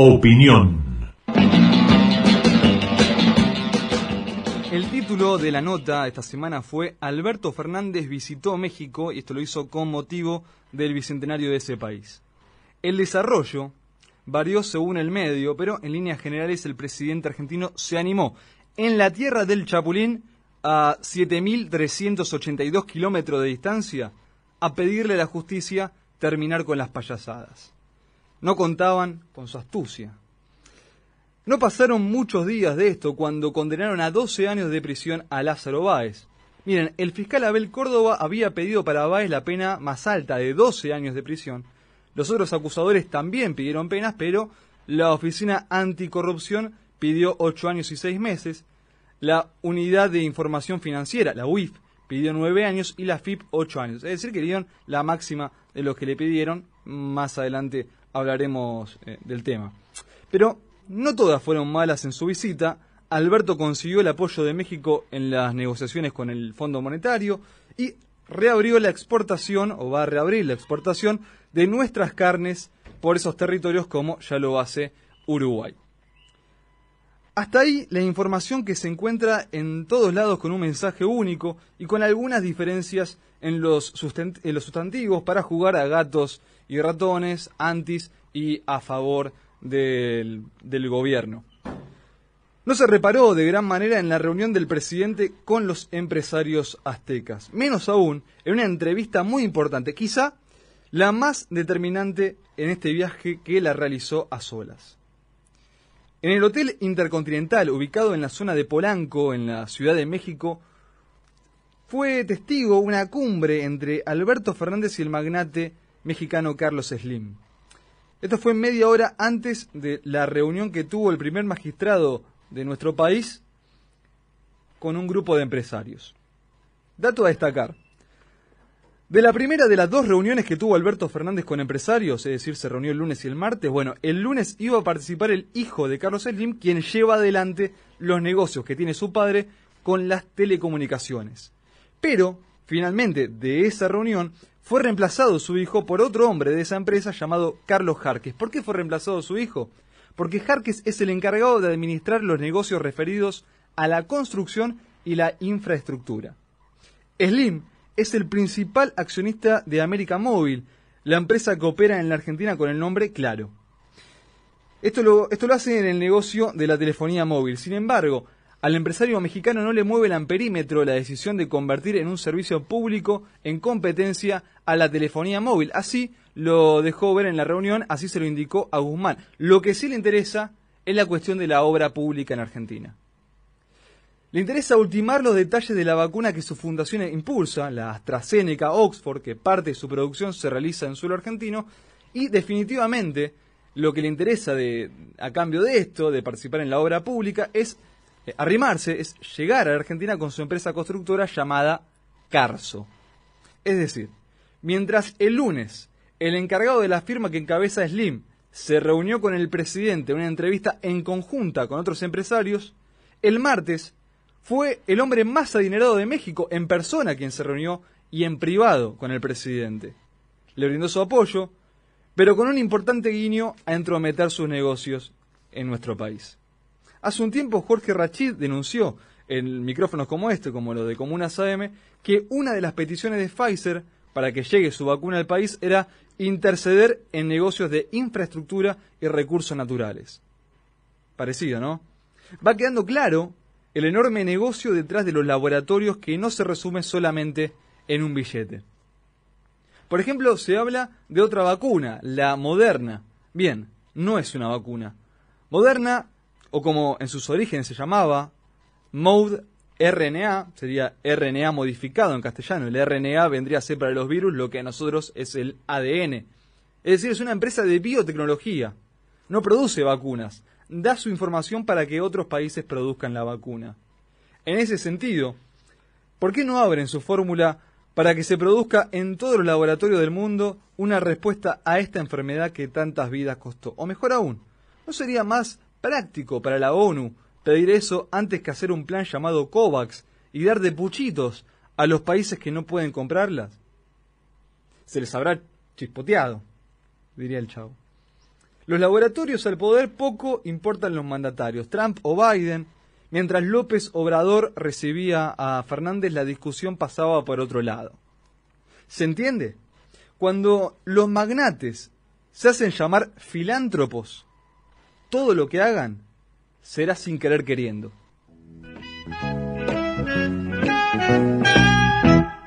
Opinión. El título de la nota esta semana fue Alberto Fernández visitó México y esto lo hizo con motivo del bicentenario de ese país. El desarrollo varió según el medio, pero en líneas generales el presidente argentino se animó en la tierra del Chapulín a 7.382 kilómetros de distancia a pedirle a la justicia terminar con las payasadas. No contaban con su astucia. No pasaron muchos días de esto cuando condenaron a 12 años de prisión a Lázaro Báez. Miren, el fiscal Abel Córdoba había pedido para Báez la pena más alta de 12 años de prisión. Los otros acusadores también pidieron penas, pero la Oficina Anticorrupción pidió 8 años y 6 meses. La Unidad de Información Financiera, la UIF, pidió 9 años y la FIP 8 años. Es decir, que dieron la máxima de los que le pidieron. Más adelante hablaremos eh, del tema. Pero no todas fueron malas en su visita. Alberto consiguió el apoyo de México en las negociaciones con el Fondo Monetario y reabrió la exportación, o va a reabrir la exportación, de nuestras carnes por esos territorios como ya lo hace Uruguay. Hasta ahí la información que se encuentra en todos lados con un mensaje único y con algunas diferencias en los, sustantivos para jugar a gatos y ratones, antis y a favor del, del gobierno. No se reparó de gran manera en la reunión del presidente con los empresarios aztecas, menos aún en una entrevista muy importante, quizá la más determinante en este viaje que la realizó a solas. En el Hotel Intercontinental, ubicado en la zona de Polanco, en la Ciudad de México, fue testigo una cumbre entre Alberto Fernández y el magnate mexicano Carlos Slim. Esto fue media hora antes de la reunión que tuvo el primer magistrado de nuestro país con un grupo de empresarios. Dato a destacar. De la primera de las dos reuniones que tuvo Alberto Fernández con empresarios, es decir, se reunió el lunes y el martes, bueno, el lunes iba a participar el hijo de Carlos Slim, quien lleva adelante los negocios que tiene su padre con las telecomunicaciones. Pero, finalmente, de esa reunión, fue reemplazado su hijo por otro hombre de esa empresa llamado Carlos Jarques. ¿Por qué fue reemplazado su hijo? Porque Jarques es el encargado de administrar los negocios referidos a la construcción y la infraestructura. Slim es el principal accionista de América Móvil, la empresa que opera en la Argentina con el nombre Claro. Esto lo, esto lo hace en el negocio de la telefonía móvil. Sin embargo, al empresario mexicano no le mueve el amperímetro la decisión de convertir en un servicio público en competencia a la telefonía móvil. Así lo dejó ver en la reunión, así se lo indicó a Guzmán. Lo que sí le interesa es la cuestión de la obra pública en Argentina. Le interesa ultimar los detalles de la vacuna que su fundación impulsa, la AstraZeneca Oxford, que parte de su producción se realiza en suelo argentino, y definitivamente lo que le interesa a cambio de esto, de participar en la obra pública, es eh, arrimarse, es llegar a la Argentina con su empresa constructora llamada Carso. Es decir, mientras el lunes el encargado de la firma que encabeza Slim se reunió con el presidente en una entrevista en conjunta con otros empresarios, el martes fue el hombre más adinerado de México en persona quien se reunió y en privado con el presidente. Le brindó su apoyo, pero con un importante guiño a entrometer sus negocios en nuestro país. Hace un tiempo Jorge Rachid denunció en micrófonos como este, como los de Comunas AM, que una de las peticiones de Pfizer para que llegue su vacuna al país era interceder en negocios de infraestructura y recursos naturales. Parecido, ¿no? Va quedando claro el enorme negocio detrás de los laboratorios que no se resume solamente en un billete. Por ejemplo, se habla de otra vacuna, la Moderna. Bien, no es una vacuna. Moderna, o como en sus orígenes se llamaba, Mode RNA, sería RNA modificado en castellano. El RNA vendría a ser para los virus lo que a nosotros es el ADN. Es decir, es una empresa de biotecnología. No produce vacunas, da su información para que otros países produzcan la vacuna. En ese sentido, ¿por qué no abren su fórmula para que se produzca en todos los laboratorios del mundo una respuesta a esta enfermedad que tantas vidas costó? O mejor aún, ¿no sería más práctico para la ONU pedir eso antes que hacer un plan llamado COVAX y dar de puchitos a los países que no pueden comprarlas? Se les habrá chispoteado, diría el chavo. Los laboratorios al poder poco importan los mandatarios, Trump o Biden. Mientras López Obrador recibía a Fernández, la discusión pasaba por otro lado. ¿Se entiende? Cuando los magnates se hacen llamar filántropos, todo lo que hagan será sin querer queriendo.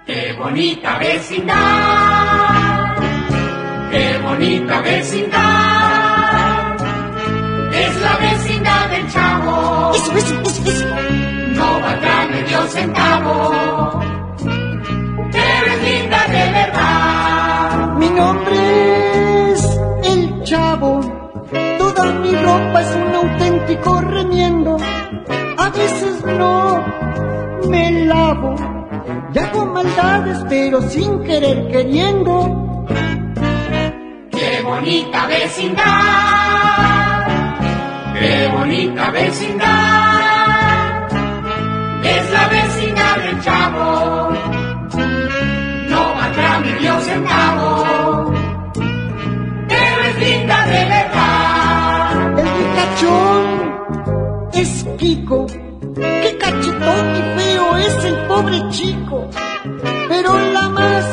Qué bonita vecindad, qué bonita vecindad, chavo. Eso, eso, eso, eso. No valdrá medio centavo, pero es linda de verdad. Mi nombre es El Chavo. Toda mi ropa es un auténtico remiendo. A veces no me lavo. Y hago maldades, pero sin querer queriendo. Qué bonita vecindad, qué bonita vecindad, es la vecindad del chavo. No valdrá medio centavo, pero es linda de verdad. El ricachón es Kiko. Qué cachetón y feo es el pobre chico. Pero la más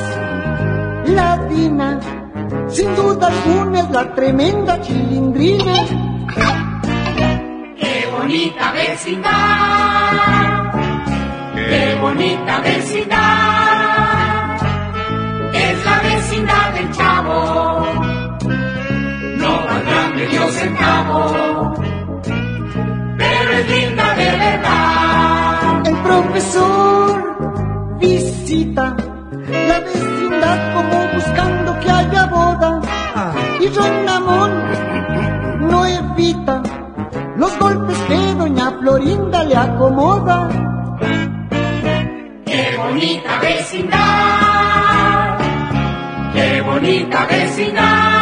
ladina, sin duda alguna, es la tremenda chilindrina. Bonita vecindad, qué bonita vecindad, es la vecindad del chavo. No valdrá medio centavo, pero es linda de verdad. El profesor visita la vecindad como buscando que haya boda. Y Ronamón los golpes que doña Florinda le acomoda. Qué bonita vecindad, qué bonita vecindad,